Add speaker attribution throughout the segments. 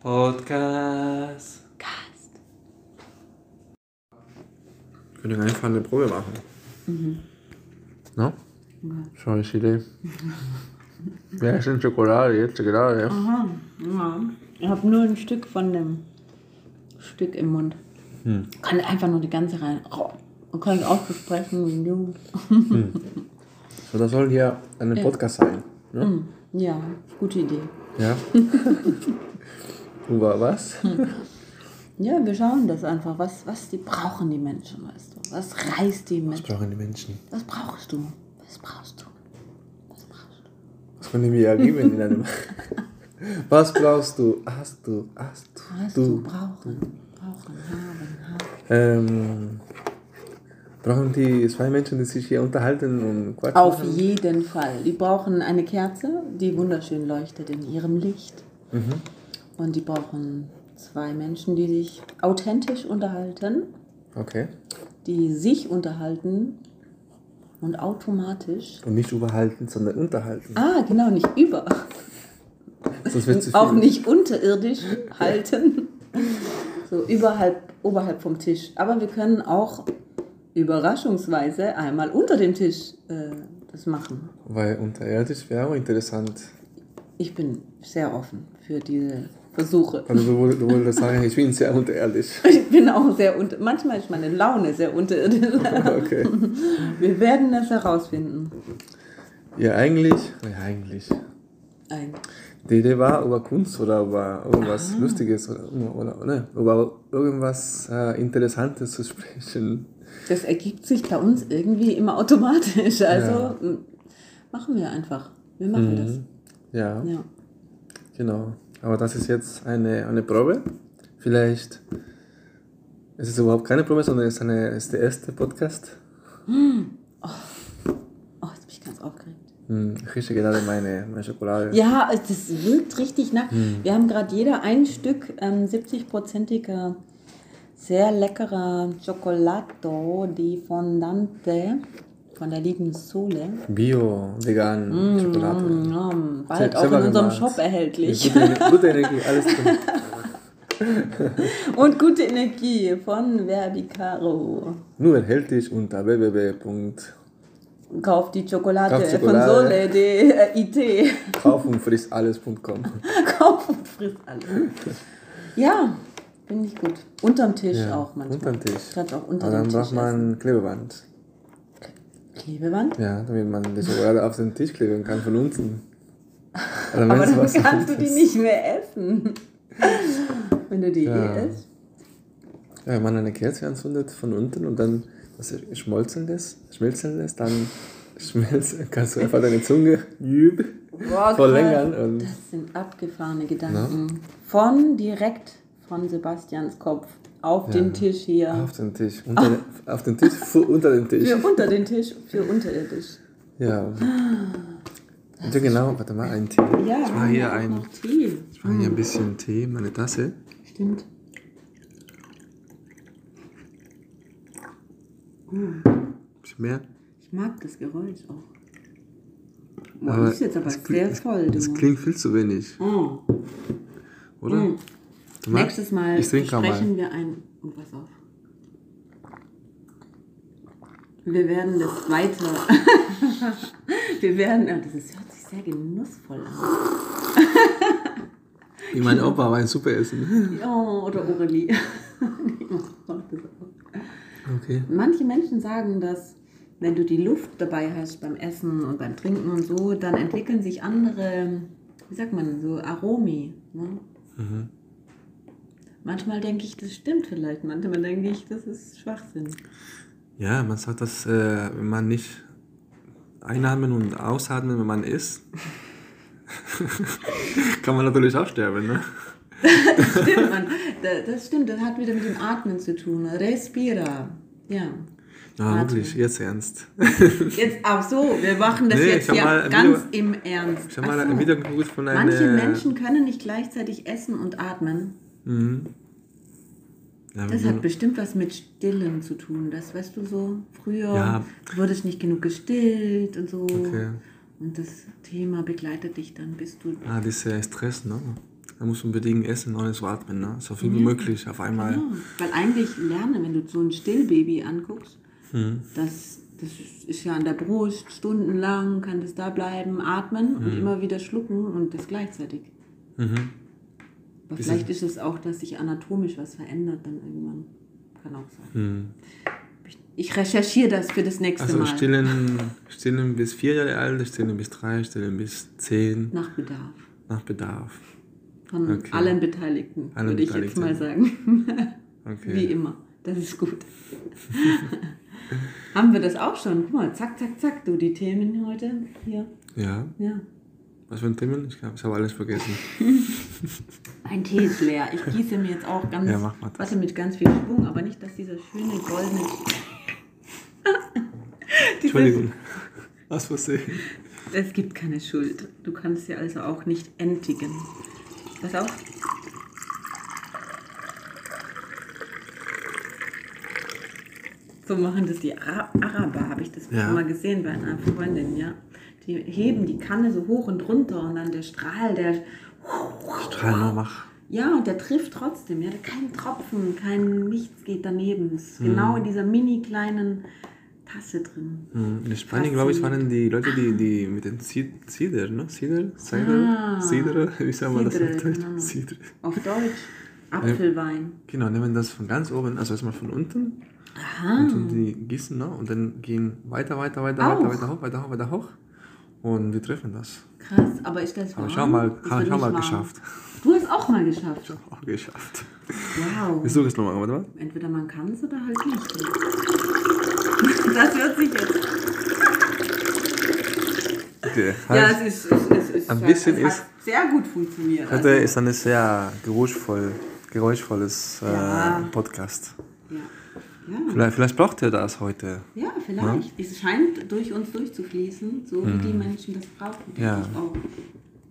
Speaker 1: Podcast.
Speaker 2: Cast.
Speaker 1: Wir können einfach eine Probe machen. No? Schau, ich Idee. Wer ist denn Schokolade jetzt gerade?
Speaker 2: Aha, ja. Ich habe nur ein Stück von dem Stück im Mund. Kann einfach nur die ganze rein. Oh, Man kann ich auch besprechen wie ein Junge.
Speaker 1: So, das soll hier ein Podcast sein. Ne?
Speaker 2: Ja, gute Idee.
Speaker 1: Ja. Über was?
Speaker 2: Ja, wir schauen das einfach. Was, was die brauchen die Menschen, weißt du? Was reißt die
Speaker 1: Was
Speaker 2: Menschen?
Speaker 1: brauchen die Menschen?
Speaker 2: Was brauchst du? Was brauchst du? Was brauchst du?
Speaker 1: Was können wir geben in einem. Was brauchst du? Hast du? Hast du?
Speaker 2: Was du, brauchen? Brauchen, haben, haben.
Speaker 1: Ähm, brauchen die zwei Menschen, die sich hier unterhalten und quatschen?
Speaker 2: Auf jeden Fall. Die brauchen eine Kerze, die wunderschön leuchtet in ihrem Licht. Und die brauchen zwei Menschen, die sich authentisch unterhalten,
Speaker 1: Okay.
Speaker 2: die sich unterhalten und automatisch.
Speaker 1: Und nicht überhalten, sondern unterhalten.
Speaker 2: Ah, genau, nicht über.
Speaker 1: Sonst wird zu viel.
Speaker 2: Auch nicht unterirdisch halten. So überhalb, oberhalb vom Tisch. Aber wir können auch überraschungsweise einmal unter dem Tisch äh, das machen.
Speaker 1: Weil unterirdisch wäre auch interessant.
Speaker 2: Ich bin sehr offen für diese Versuche.
Speaker 1: Also du, du wolltest sagen, ich bin sehr unterirdisch.
Speaker 2: Ich bin auch sehr unter. Manchmal ist meine Laune sehr unterirdisch.
Speaker 1: Okay.
Speaker 2: Wir werden das herausfinden.
Speaker 1: Ja, eigentlich, ja, eigentlich.
Speaker 2: Ein.
Speaker 1: Die Idee war über Kunst oder über irgendwas Lustiges oder, oder, oder über irgendwas äh, Interessantes zu sprechen.
Speaker 2: Das ergibt sich bei uns irgendwie immer automatisch. Also m, machen wir einfach. Wir machen das.
Speaker 1: Ja,
Speaker 2: Ja.
Speaker 1: genau. Aber das ist jetzt eine, eine Probe. Vielleicht es ist überhaupt keine Probe, sondern es ist, eine, es ist der erste Podcast.
Speaker 2: Oh, jetzt bin ich ganz aufgeregt.
Speaker 1: Hm, Ich rieche gerade meine, meine Schokolade.
Speaker 2: Ja, das wirkt richtig nach. Wir haben gerade jeder ein Stück ähm, 70-prozentiger, sehr leckerer Cioccolato di Fondante von der lieben Sole.
Speaker 1: Bio, vegan, Schokolade.
Speaker 2: Mm, bald
Speaker 1: Se-
Speaker 2: auch in unserem
Speaker 1: gemacht.
Speaker 2: Shop erhältlich.
Speaker 1: Gute, gute Energie, alles drin.
Speaker 2: Und gute Energie von Verbicaro.
Speaker 1: Nur erhältlich unter
Speaker 2: Kauft die Schokolade,
Speaker 1: Kauft
Speaker 2: von
Speaker 1: Schokolade.
Speaker 2: Sole de äh, IT.
Speaker 1: www.kaufundfrissalles.com.
Speaker 2: Kauf und frisst alles. Ja, finde ich gut. Unterm Tisch
Speaker 1: Ja,
Speaker 2: auch manchmal.
Speaker 1: unterm Tisch.
Speaker 2: Kannst auch unter
Speaker 1: Und
Speaker 2: dem
Speaker 1: dann
Speaker 2: Tisch
Speaker 1: braucht man Klebeband.
Speaker 2: Klebeband.
Speaker 1: Ja, damit man die Schokolade auf den Tisch kleben kann von unten. Oder
Speaker 2: Aber dann kannst du die nicht mehr essen. Wenn du die
Speaker 1: Ja.
Speaker 2: eh isst.
Speaker 1: Ja, wenn man eine Kerze anzündet von unten und dann das schmolzen lässt, dann schmelzen, kannst du einfach deine Zunge jüb,
Speaker 2: Boah,
Speaker 1: verlängern. Und
Speaker 2: Das sind abgefahrene Gedanken. Von direkt von Sebastians Kopf auf den Tisch hier.
Speaker 1: auf den Tisch. Unter, den- auf den Tisch, fu- unter den Tisch.
Speaker 2: Für unter den Tisch, für unterirdisch.
Speaker 1: Ja. Und ja, genau, warte mal, ein Tee.
Speaker 2: Ja,
Speaker 1: ich mache hier ein,
Speaker 2: Tee.
Speaker 1: ich mache hier ein bisschen Tee, meine Tasse.
Speaker 2: Stimmt.
Speaker 1: Ein bisschen mehr.
Speaker 2: Ich mag das Geräusch auch. Boah,
Speaker 1: Aber
Speaker 2: das ist jetzt aber
Speaker 1: es klingt-
Speaker 2: sehr voll,
Speaker 1: Das klingt viel zu wenig,
Speaker 2: Oh.
Speaker 1: oder?
Speaker 2: Mm. Nächstes Mal
Speaker 1: Ich trinke mal.
Speaker 2: sprechen wir ein. Oh, pass auf. Wir werden das weiter. wir werden. Ja, das ist, hört sich sehr genussvoll an.
Speaker 1: Wie mein Opa war ein super Essen.
Speaker 2: Oh, oder Aurelie.
Speaker 1: Okay.
Speaker 2: Manche Menschen sagen, dass wenn du die Luft dabei hast beim Essen und beim Trinken und so, dann entwickeln sich andere, wie sagt man, so Aromi. Ne? Manchmal denke ich, das stimmt vielleicht. Manchmal denke ich, das ist Schwachsinn.
Speaker 1: Ja, man sagt, dass äh, wenn man nicht einatmen und ausatmen, wenn man isst, kann man natürlich auch sterben. Ne?
Speaker 2: stimmt, man. Da- Das stimmt, das hat wieder mit dem Atmen zu tun. Respira. Ja.
Speaker 1: Ja,
Speaker 2: Atmen.
Speaker 1: wirklich, jetzt ernst.
Speaker 2: Jetzt, ach so, wir machen das
Speaker 1: Nee,
Speaker 2: jetzt ja ganz
Speaker 1: Video-
Speaker 2: im Ernst.
Speaker 1: Ich habe mal
Speaker 2: so.
Speaker 1: ein Video geguckt von einer...
Speaker 2: Manche Menschen können nicht gleichzeitig essen und atmen.
Speaker 1: Mhm. Ja,
Speaker 2: Das hat bestimmt was mit Stillen zu tun. Das weißt du so, früher
Speaker 1: Ja.
Speaker 2: wurdest nicht genug gestillt und so.
Speaker 1: Okay.
Speaker 2: Und das Thema begleitet dich dann, bis du.
Speaker 1: Ah, dieser Stress, ne? dann musst du unbedingt essen, ohne zu atmen. Ne? So viel wie möglich auf einmal.
Speaker 2: Ja, weil eigentlich lernen, wenn du so ein Stillbaby anguckst,
Speaker 1: Hm.
Speaker 2: das, das ist ja an der Brust stundenlang, kann das da bleiben, atmen und immer wieder schlucken und das gleichzeitig.
Speaker 1: Mhm.
Speaker 2: Aber vielleicht ist es auch, dass sich anatomisch was verändert dann irgendwann. Kann auch sein.
Speaker 1: Hm.
Speaker 2: Ich recherchiere das für das nächste
Speaker 1: Also
Speaker 2: Mal.
Speaker 1: stillen, stillen bis vier Jahre alt, stillen bis drei, stillen bis zehn,
Speaker 2: Nach Bedarf.
Speaker 1: nach Bedarf.
Speaker 2: Von
Speaker 1: Okay.
Speaker 2: allen Beteiligten,
Speaker 1: Allen
Speaker 2: würde ich jetzt mal sagen.
Speaker 1: Okay.
Speaker 2: Wie immer. Das ist gut. Haben wir das auch schon? Guck mal, zack, zack, zack, du, die Themen heute hier.
Speaker 1: Ja,
Speaker 2: Ja.
Speaker 1: Was für ein Thema? Ich glaube, ich habe alles vergessen.
Speaker 2: Mein Tee ist leer. Ich gieße mir jetzt auch ganz,
Speaker 1: Ja, mach mal das.
Speaker 2: warte, mit ganz viel Schwung, aber nicht, dass dieser schöne goldene...
Speaker 1: Entschuldigung. Was Versehen.
Speaker 2: Es gibt keine Schuld. Du kannst sie also auch nicht entigen. Pass auf. So machen das die Ara Araber, habe ich das
Speaker 1: Ja.
Speaker 2: schon mal gesehen bei einer Freundin, ja. Die heben die Kanne so hoch und runter und dann der Strahl, der.
Speaker 1: Strahl mach.
Speaker 2: Ja, und der trifft trotzdem, ja. Kein Tropfen, kein nichts geht daneben. Ist
Speaker 1: Mhm.
Speaker 2: genau in dieser mini kleinen Tasse drin.
Speaker 1: Hm, In Spanien, glaube ich, waren die Leute, die, die mit den Cider, ne? Cider? Cider?
Speaker 2: Ah.
Speaker 1: Cider? Wie sagen wir das
Speaker 2: Cidre,
Speaker 1: auf Deutsch?
Speaker 2: genau.
Speaker 1: Cider.
Speaker 2: Auf Deutsch. Apfelwein.
Speaker 1: Genau, nehmen das von ganz oben, also erstmal von unten.
Speaker 2: Aha.
Speaker 1: Und die gießen, ne? Und dann gehen weiter, weiter, weiter,
Speaker 2: Auch.
Speaker 1: weiter, weiter hoch, weiter hoch, weiter hoch. Und wir treffen das.
Speaker 2: Krass, aber ist das warm?
Speaker 1: Aber schau mal, habe ich auch
Speaker 2: nicht
Speaker 1: mal
Speaker 2: warm.
Speaker 1: geschafft.
Speaker 2: Du hast auch mal geschafft.
Speaker 1: Ich habe auch geschafft.
Speaker 2: Wow.
Speaker 1: Wir suchen es nochmal, warte mal.
Speaker 2: Entweder man kann es oder halt nicht. Das wird sich jetzt.
Speaker 1: Okay.
Speaker 2: Ja,
Speaker 1: Halt.
Speaker 2: es ist, es ist, es ist
Speaker 1: Ein bisschen
Speaker 2: es hat
Speaker 1: ist-
Speaker 2: sehr gut funktioniert.
Speaker 1: Heute
Speaker 2: Also,
Speaker 1: ist ein sehr geräuschvoll, geräuschvolles äh,
Speaker 2: Ja.
Speaker 1: Podcast.
Speaker 2: ja. Ja.
Speaker 1: Vielleicht, vielleicht braucht ihr das heute.
Speaker 2: ja, vielleicht. Es scheint durch uns durchzufließen, so wie die Menschen das brauchen.
Speaker 1: Mhm. Ja.
Speaker 2: Auch.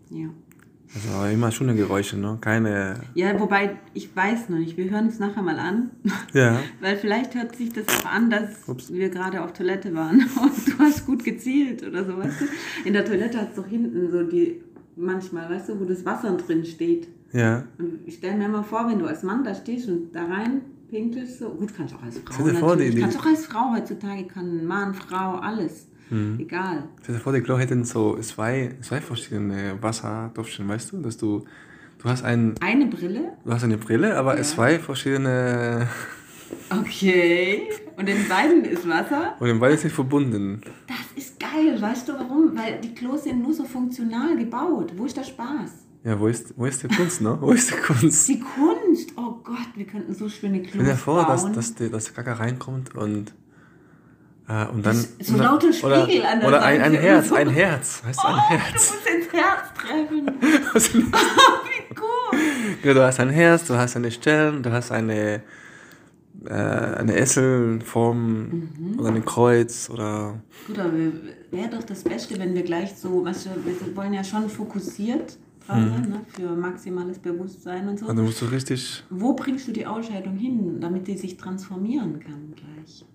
Speaker 2: Ja.
Speaker 1: Also immer schöne Geräusche, ne? Keine.
Speaker 2: ja, wobei ich weiß noch nicht, wir hören es nachher mal an.
Speaker 1: Ja.
Speaker 2: Weil vielleicht hört sich das auch an, dass
Speaker 1: Ups.
Speaker 2: wir gerade auf Toilette waren und du hast gut gezielt oder so, weißt du? In der Toilette hat es doch hinten so die, manchmal, weißt du, wo das Wasser drin steht.
Speaker 1: Ja.
Speaker 2: Und ich stelle mir mal vor, wenn du als Mann da stehst und da rein pinkelst, so, gut, kannst du auch als Frau natürlich. kannst auch als Frau heutzutage, kann Mann, Frau, alles.
Speaker 1: Mhm.
Speaker 2: Egal.
Speaker 1: Stell dir vor, die Klo hätten so zwei, zwei verschiedene Wassertopfchen, weißt du? Dass du. Du hast, ein,
Speaker 2: Eine Brille,
Speaker 1: du hast eine Brille, aber zwei verschiedene.
Speaker 2: okay. Und in beiden ist Wasser.
Speaker 1: Und in beide sind verbunden.
Speaker 2: Das ist geil, weißt du warum? Weil die Klos sind nur so funktional gebaut. Wo ist der Spaß?
Speaker 1: Ja, wo ist, wo ist die Kunst, ne? Wo ist die Kunst?
Speaker 2: Die Kunst, oh Gott, wir könnten so schöne Klos
Speaker 1: Stell dir vor, dass,
Speaker 2: bauen.
Speaker 1: dass, die, dass der Kacke reinkommt und. Äh, und dann.
Speaker 2: so
Speaker 1: und dann-
Speaker 2: lauter Spiegel
Speaker 1: oder,
Speaker 2: an der
Speaker 1: Oder ein, ein
Speaker 2: Seite
Speaker 1: Herz,
Speaker 2: so.
Speaker 1: ein Herz. Weißt du, ein
Speaker 2: oh, du
Speaker 1: Herz.
Speaker 2: musst ins Herz treffen. Wie cool.
Speaker 1: Ja, du hast ein Herz, du hast eine Stern, du hast eine, äh, eine Esselform
Speaker 2: Mhm.
Speaker 1: oder ein Kreuz oder.
Speaker 2: Gut, aber wäre doch das Beste, wenn wir gleich so, weißt du, wir wollen ja schon fokussiert dran sein, ne, für maximales Bewusstsein und so.
Speaker 1: Also musst du richtig.
Speaker 2: Wo bringst du die Ausscheidung hin, damit die sich transformieren kann gleich?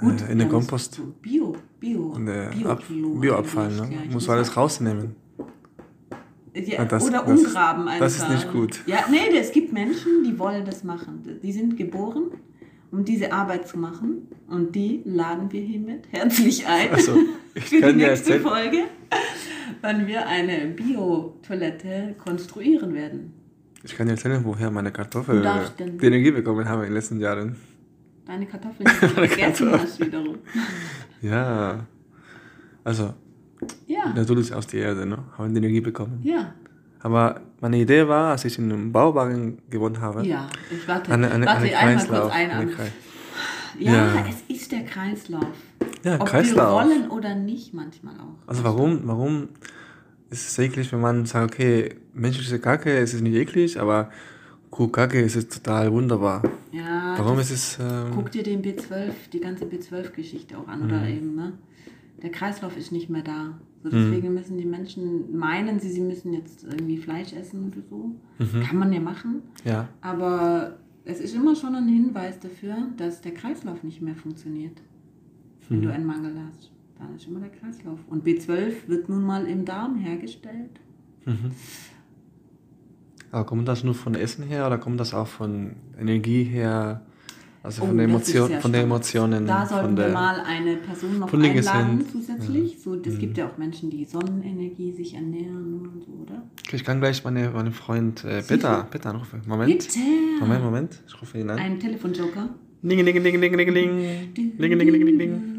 Speaker 1: Äh, in den Kompost.
Speaker 2: so Bio, Bio,
Speaker 1: In der
Speaker 2: Bio
Speaker 1: Ab Bioabfall, ne?
Speaker 2: Muss
Speaker 1: alles rausnehmen.
Speaker 2: Ja,
Speaker 1: das-
Speaker 2: oder
Speaker 1: das-
Speaker 2: umgraben einfach.
Speaker 1: das ist nicht gut.
Speaker 2: Ja, nee, es gibt Menschen, die wollen das machen. Die sind geboren, um diese Arbeit zu machen. Und die laden wir hiermit herzlich ein
Speaker 1: Also, ich
Speaker 2: für die nächste
Speaker 1: erzählen.
Speaker 2: Folge, wann wir eine Bio-Toilette konstruieren werden.
Speaker 1: Ich kann dir erzählen, woher meine Kartoffeln die Energie bekommen haben in den letzten Jahren.
Speaker 2: Deine Kartoffeln, die du vergessen hast wiederum.
Speaker 1: Ja. Also,
Speaker 2: Ja,
Speaker 1: natürlich aus der Erde, ne? Haben die Energie bekommen.
Speaker 2: ja,
Speaker 1: Aber meine Idee war, als ich in einem Bauwagen gewohnt habe,
Speaker 2: ja. Ich warte,
Speaker 1: eine, eine,
Speaker 2: warte
Speaker 1: eine
Speaker 2: einmal
Speaker 1: Kreislauf.
Speaker 2: kurz ein. Ja,
Speaker 1: Ja.
Speaker 2: es ist der Kreislauf.
Speaker 1: Ja,
Speaker 2: Ob
Speaker 1: Kreislauf.
Speaker 2: wir wollen oder nicht, manchmal auch.
Speaker 1: Also warum, warum ist es eklig, wenn man sagt, okay, menschliche Kacke ist es nicht eklig, aber Kuhkacke ist es total wunderbar.
Speaker 2: Ja,
Speaker 1: Warum ist es... Ähm,
Speaker 2: Guck dir den B12, die ganze B12-Geschichte auch an, oder eben, ne? Der Kreislauf ist nicht mehr da. So, deswegen müssen die Menschen meinen, sie, sie müssen jetzt irgendwie Fleisch essen oder so. Kann man ja machen.
Speaker 1: ja,
Speaker 2: Aber es ist immer schon ein Hinweis dafür, dass der Kreislauf nicht mehr funktioniert. Wenn du einen Mangel hast, dann ist immer der Kreislauf. Und B12 wird nun mal im Darm hergestellt.
Speaker 1: Aber kommt das nur von Essen her oder kommt das auch von Energie her? Also von,
Speaker 2: Oh,
Speaker 1: der, Emotion, von der. Emotionen.
Speaker 2: Da sollten wir mal eine Person noch einladen
Speaker 1: Gesellen.
Speaker 2: zusätzlich. So, das gibt ja auch Menschen, die Sonnenenergie sich ernähren und so, oder?
Speaker 1: Ich kann gleich meine, meinen Freund äh, Peter, Peter anrufen. Moment.
Speaker 2: Bitte!
Speaker 1: Moment, Moment. Ich rufe ihn an.
Speaker 2: Ein Telefonjoker.
Speaker 1: Ding, ding, ding, ding, ding, ding. Ding, ding, ding, ding, ding.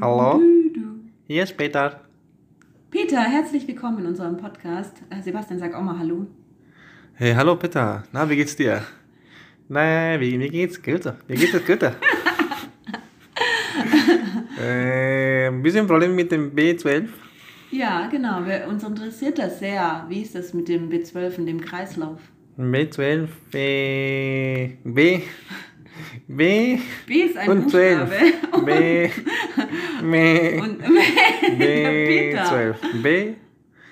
Speaker 1: Hallo? Hier ist Peter.
Speaker 2: Peter, herzlich willkommen in unserem Podcast. Äh, Sebastian, sag auch mal Hallo.
Speaker 1: Hey, hallo Peter. Na, wie geht's dir? Na, wie, mir geht's gut. Mir geht es gut. äh, ein bisschen Problem mit dem B12.
Speaker 2: Ja, genau. Wir, uns interessiert das sehr. Wie ist das mit dem B12 und dem Kreislauf?
Speaker 1: B12, B, B, B
Speaker 2: B ist ein
Speaker 1: und 12.
Speaker 2: Buchstabe.
Speaker 1: B, B,
Speaker 2: Und
Speaker 1: B12. B,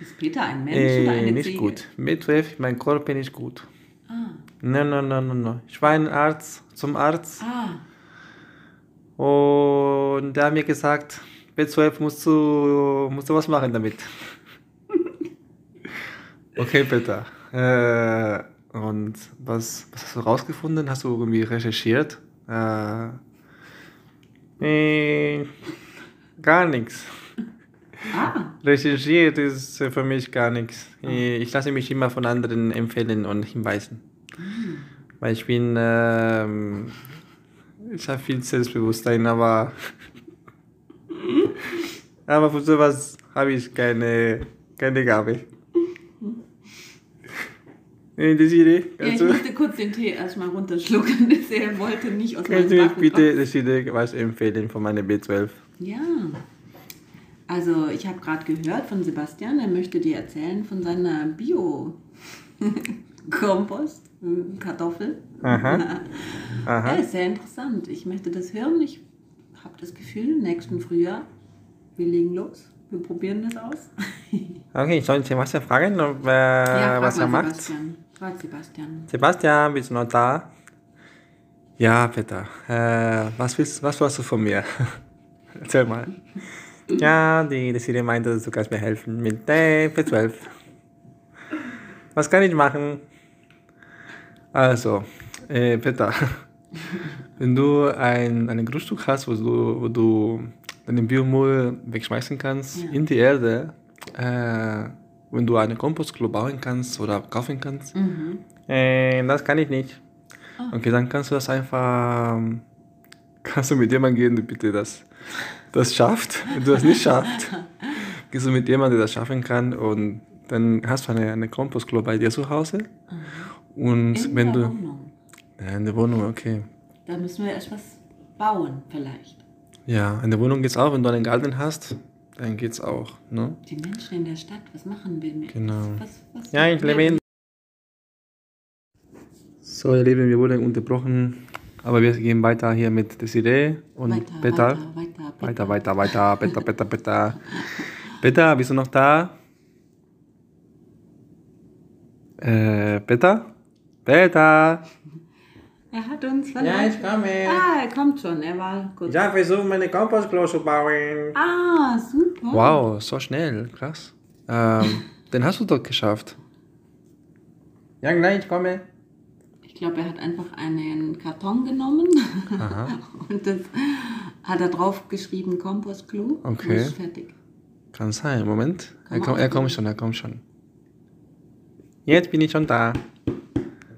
Speaker 2: Ist Peter ein Mensch oder
Speaker 1: äh,
Speaker 2: eine
Speaker 1: nicht
Speaker 2: Ziege?
Speaker 1: gut. B12, mein Körper nicht gut.
Speaker 2: Ah,
Speaker 1: Nein, nein, nein, nein, nein. Ich war ein Arzt, zum Arzt
Speaker 2: ah.
Speaker 1: und der hat mir gesagt, B12 musst du, musst du was machen damit. okay, Peter. Äh, und was, was hast du rausgefunden? Hast du irgendwie recherchiert? Äh, äh, gar nichts.
Speaker 2: Ah,
Speaker 1: Recherchiert ist für mich gar nichts. Ich lasse mich immer von anderen empfehlen und hinweisen. Weil ich bin, ähm, ich habe viel Selbstbewusstsein, aber, aber für sowas habe ich keine, keine Gabe. Äh, Desiree,
Speaker 2: ja, ich
Speaker 1: du,
Speaker 2: musste kurz den Tee erstmal runterschlucken. Er wollte nicht aus
Speaker 1: kannst
Speaker 2: meinem
Speaker 1: du
Speaker 2: Backen
Speaker 1: bitte Desiree was empfehlen von meiner B12?
Speaker 2: Ja. Also, ich habe gerade gehört von Sebastian, er möchte dir erzählen von seiner Bio-Kompost, Kartoffel.
Speaker 1: Aha.
Speaker 2: Ja,
Speaker 1: Aha.
Speaker 2: ist sehr interessant. Ich möchte das hören. Ich habe das Gefühl, nächsten Frühjahr, wir legen los. Wir probieren das aus.
Speaker 1: Okay, soll ich Sebastian fragen, ob, äh,
Speaker 2: ja, frag
Speaker 1: was er macht?
Speaker 2: Sebastian. Sebastian.
Speaker 1: Sebastian, bist du noch da? Ja, Peter. Äh, was, willst, was willst du von mir? Erzähl mal. Ja, die Desiree meinte, du kannst mir helfen mit der P12. Was kann ich machen? Also, äh, Peter, wenn du ein, ein Grundstück hast, wo du, wo du deinen Biomüll wegschmeißen kannst
Speaker 2: Ja.
Speaker 1: in die Erde, äh, wenn du eine Kompostklo bauen kannst oder kaufen kannst,
Speaker 2: Mhm.
Speaker 1: äh, das kann ich nicht. Okay, dann kannst du das einfach, kannst du mit jemandem gehen, der bitte das, das schafft. Wenn du das nicht schaffst, gehst du mit jemandem, der das schaffen kann und dann hast du eine, eine Kompostklo bei dir zu Hause. Und
Speaker 2: In
Speaker 1: wenn
Speaker 2: der
Speaker 1: du,
Speaker 2: Wohnung.
Speaker 1: ja, in der Wohnung, okay.
Speaker 2: Da müssen wir erst was bauen, vielleicht.
Speaker 1: Ja, in der Wohnung geht's auch, wenn du einen Garten hast, dann geht's auch, ne?
Speaker 2: Die Menschen in der Stadt, was machen wir mit?
Speaker 1: Genau.
Speaker 2: Was, was,
Speaker 1: Ja, ich lebe in. So, ihr Lieben, wir wurden unterbrochen, aber wir gehen weiter hier mit Desiree und
Speaker 2: Weiter,
Speaker 1: Peter.
Speaker 2: weiter, weiter,
Speaker 1: Weiter, weiter, weiter, Peter, Peter, Peter. Peter, bist du noch da? Äh, Peter? Peter!
Speaker 2: Er hat uns verlassen.
Speaker 1: komme.
Speaker 2: Ah, er kommt schon. Er war.
Speaker 1: Ich habe versucht, meine Kompostklo zu bauen.
Speaker 2: Ah, super.
Speaker 1: Wow, so schnell, krass. Ähm, den hast du doch geschafft. Ja, gleich, ich komme.
Speaker 2: Ich glaube, er hat einfach einen Karton genommen
Speaker 1: Aha.
Speaker 2: und das hat er drauf geschrieben Kompostklo.
Speaker 1: Okay.
Speaker 2: Und ist fertig.
Speaker 1: Kann sein, Moment.
Speaker 2: Kann
Speaker 1: Er, komm, er kommt schon, er kommt schon. Jetzt bin ich schon da.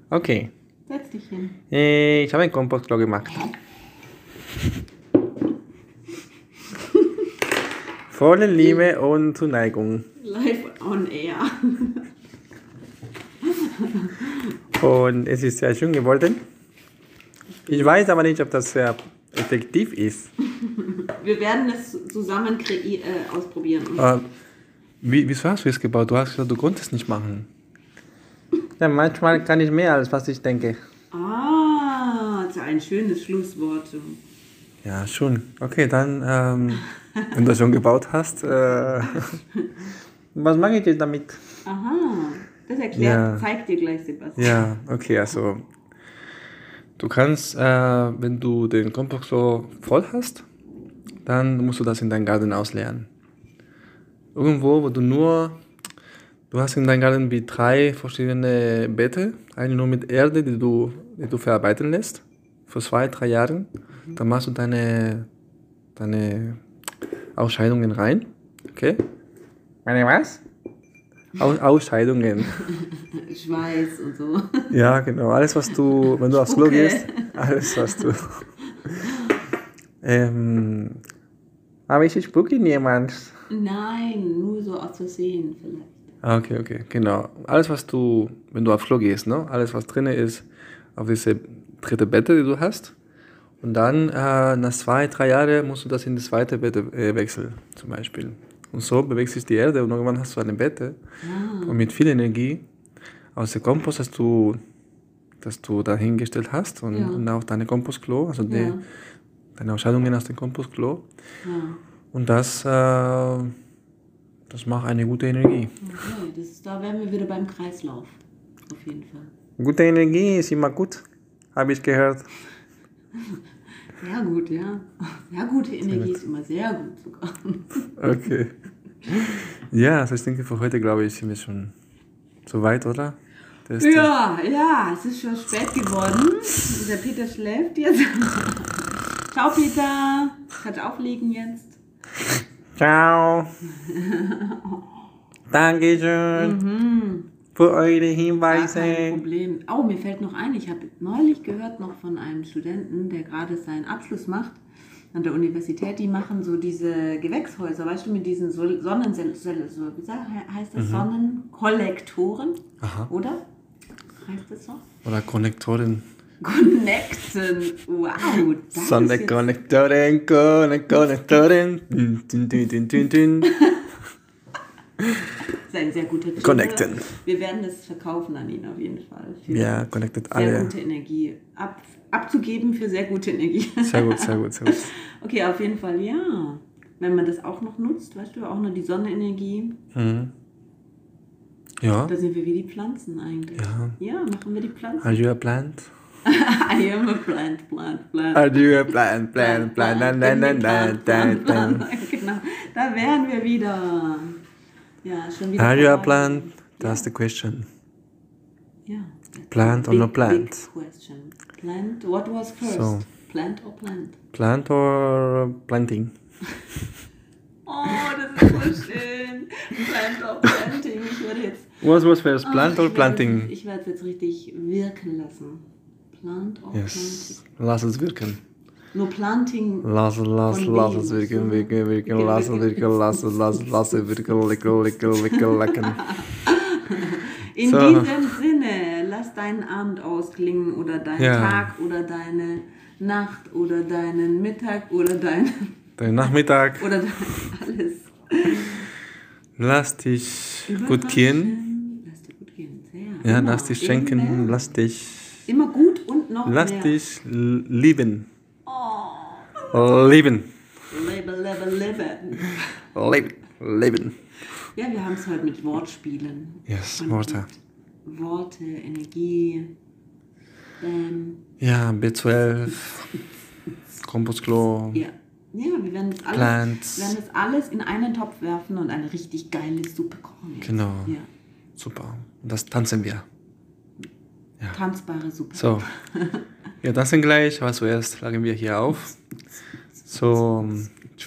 Speaker 1: Okay.
Speaker 2: Setz dich hin.
Speaker 1: Äh, Ich habe ein Kompostklo gemacht. Volle Liebe und Zuneigung.
Speaker 2: Live on air.
Speaker 1: Und es ist sehr schön geworden. Ich weiß aber nicht, ob das sehr effektiv ist.
Speaker 2: Wir werden es zusammen äh, ausprobieren.
Speaker 1: Äh, wie, wieso hast du es gebaut? Du hast gesagt, du konntest es nicht machen. Ja, manchmal kann ich mehr, als was ich denke.
Speaker 2: Ah, das ist ein schönes Schlusswort.
Speaker 1: Ja, schon. Okay, dann, ähm, wenn du schon gebaut hast, äh, was mache ich jetzt damit?
Speaker 2: Aha, das erklärt,
Speaker 1: Ja.
Speaker 2: zeigt dir gleich Sebastian.
Speaker 1: Ja, okay, also du kannst, äh, wenn du den Kompostklo voll hast, dann musst du das in deinen Garten ausleeren. Irgendwo, wo du nur Du hast in deinem Garten wie drei verschiedene Beete. Eine nur mit Erde, die du, die du verarbeiten lässt. Für zwei, drei Jahre. Dann machst du deine, deine Ausscheidungen rein. Okay? Meine was? Aus, Ausscheidungen.
Speaker 2: Schweiß und so.
Speaker 1: Ja, genau. Alles, was du, wenn du aufs Klo gehst, alles, was du. ähm, aber ich spucke niemand.
Speaker 2: Nein, nur so aus Versehen vielleicht.
Speaker 1: Ah, Okay, okay, genau. Alles, was du, wenn du aufs Klo gehst, ne? alles, was drin ist, auf diese dritte Bette, die du hast. Und dann äh, nach zwei, drei Jahren musst du das in das zweite Bett äh, wechseln, zum Beispiel. Und so bewegt sich die Erde und irgendwann hast du eine Bette und mit viel Energie aus dem Kompost, das du, das du da hingestellt hast und,
Speaker 2: Ja.
Speaker 1: und auch deine Kompostklo, also die,
Speaker 2: Ja.
Speaker 1: deine Ausscheidungen aus dem Kompostklo.
Speaker 2: Ja.
Speaker 1: Und das, äh, das macht eine gute Energie.
Speaker 2: Okay, das ist, da wären wir wieder beim Kreislauf. Auf jeden Fall.
Speaker 1: Gute Energie ist immer gut, habe ich gehört.
Speaker 2: Sehr gut, ja. Ja, gute Energie ist immer sehr gut sogar.
Speaker 1: Okay. Ja, also ich denke, für heute, glaube ich, sind wir schon so weit, oder?
Speaker 2: Ja, ja, es ist schon spät geworden. Der Peter schläft jetzt. Ciao, Peter. Kannst auflegen jetzt.
Speaker 1: Ciao. Dankeschön für eure
Speaker 2: Gar kein
Speaker 1: Hinweise.
Speaker 2: Problem. Oh, mir fällt noch ein, ich habe neulich gehört noch von einem Studenten, der gerade seinen Abschluss macht an der Universität. Die machen so diese Gewächshäuser, weißt du, mit diesen Sol- Sonnen, so, wie heißt das Sonnenkollektoren,
Speaker 1: Aha.
Speaker 2: oder? Heißt das so?
Speaker 1: Oder Konnektoren.
Speaker 2: Connecten. Wow, das
Speaker 1: dün, dün, dün, dün.
Speaker 2: ist ein sehr guter Tipp.
Speaker 1: Connecten.
Speaker 2: Wir werden das verkaufen an ihn auf jeden Fall. Für
Speaker 1: Ja, connected
Speaker 2: sehr
Speaker 1: alle.
Speaker 2: gute Energie. Ab, abzugeben für sehr gute Energie.
Speaker 1: Sehr gut, sehr gut, sehr gut.
Speaker 2: Okay, auf jeden Fall, ja. Wenn man das auch noch nutzt, weißt du, auch noch die Sonnenenergie,
Speaker 1: Mhm. Ja.
Speaker 2: da sind wir wie die Pflanzen eigentlich.
Speaker 1: Ja.
Speaker 2: Ja, machen wir die Pflanzen.
Speaker 1: Are you a plant?
Speaker 2: I am a plant, plant, plant.
Speaker 1: Are you a plant, plant, plant, plant, plant, plant, plant, plant.
Speaker 2: Genau, da wären wir wieder. Ja, schon wieder.
Speaker 1: Are you a plant? That's the question.
Speaker 2: Ja.
Speaker 1: Plant or no plant?
Speaker 2: Big question. Plant, what was first?
Speaker 1: So.
Speaker 2: Plant or plant?
Speaker 1: Plant or planting?
Speaker 2: Oh, das ist so schön. Plant or planting. Ich werde jetzt.
Speaker 1: What was first,
Speaker 2: Ach,
Speaker 1: plant
Speaker 2: ich
Speaker 1: or planting?
Speaker 2: Ich werde es jetzt richtig wirken lassen. Plant or
Speaker 1: Yes. Lass es wirken.
Speaker 2: Nur Planting.
Speaker 1: Lass es, lass, lass es wirken, wirken, wirken,
Speaker 2: Wirken,
Speaker 1: lass es
Speaker 2: wirken.
Speaker 1: wirken, lass es, lass es, lass es wirken, lecken, lecken, lecken, lecken.
Speaker 2: In
Speaker 1: So.
Speaker 2: diesem Sinne, lass deinen Abend ausklingen oder deinen
Speaker 1: Ja.
Speaker 2: Tag oder deine Nacht oder deinen Mittag oder dein
Speaker 1: Dein Nachmittag,
Speaker 2: oder dein, alles.
Speaker 1: lass dich gut gehen.
Speaker 2: Lass dir gut gehen. Sehr.
Speaker 1: Ja,
Speaker 2: Immer.
Speaker 1: lass dich schenken,
Speaker 2: Immer,
Speaker 1: lass dich,
Speaker 2: immer gut und noch
Speaker 1: lass
Speaker 2: mehr.
Speaker 1: dich lieben.
Speaker 2: Oh,
Speaker 1: Lieben.
Speaker 2: lebe, lebe, lebe.
Speaker 1: Leben. Leben.
Speaker 2: Ja, wir haben es heute mit Wortspielen.
Speaker 1: Yes,
Speaker 2: Und
Speaker 1: Worte.
Speaker 2: Worte, Energie. Ähm,
Speaker 1: Ja, B12, Kompostklo,
Speaker 2: ja. ja, wir werden das alles,
Speaker 1: Plants.
Speaker 2: wir werden das alles in einen Topf werfen und eine richtig geile Suppe kochen. jetzt.
Speaker 1: Genau.
Speaker 2: Ja,
Speaker 1: Super. Und das tanzen wir.
Speaker 2: Tanzbare Suppe.
Speaker 1: So. Wir tanzen gleich, aber zuerst schlagen wir hier auf. So,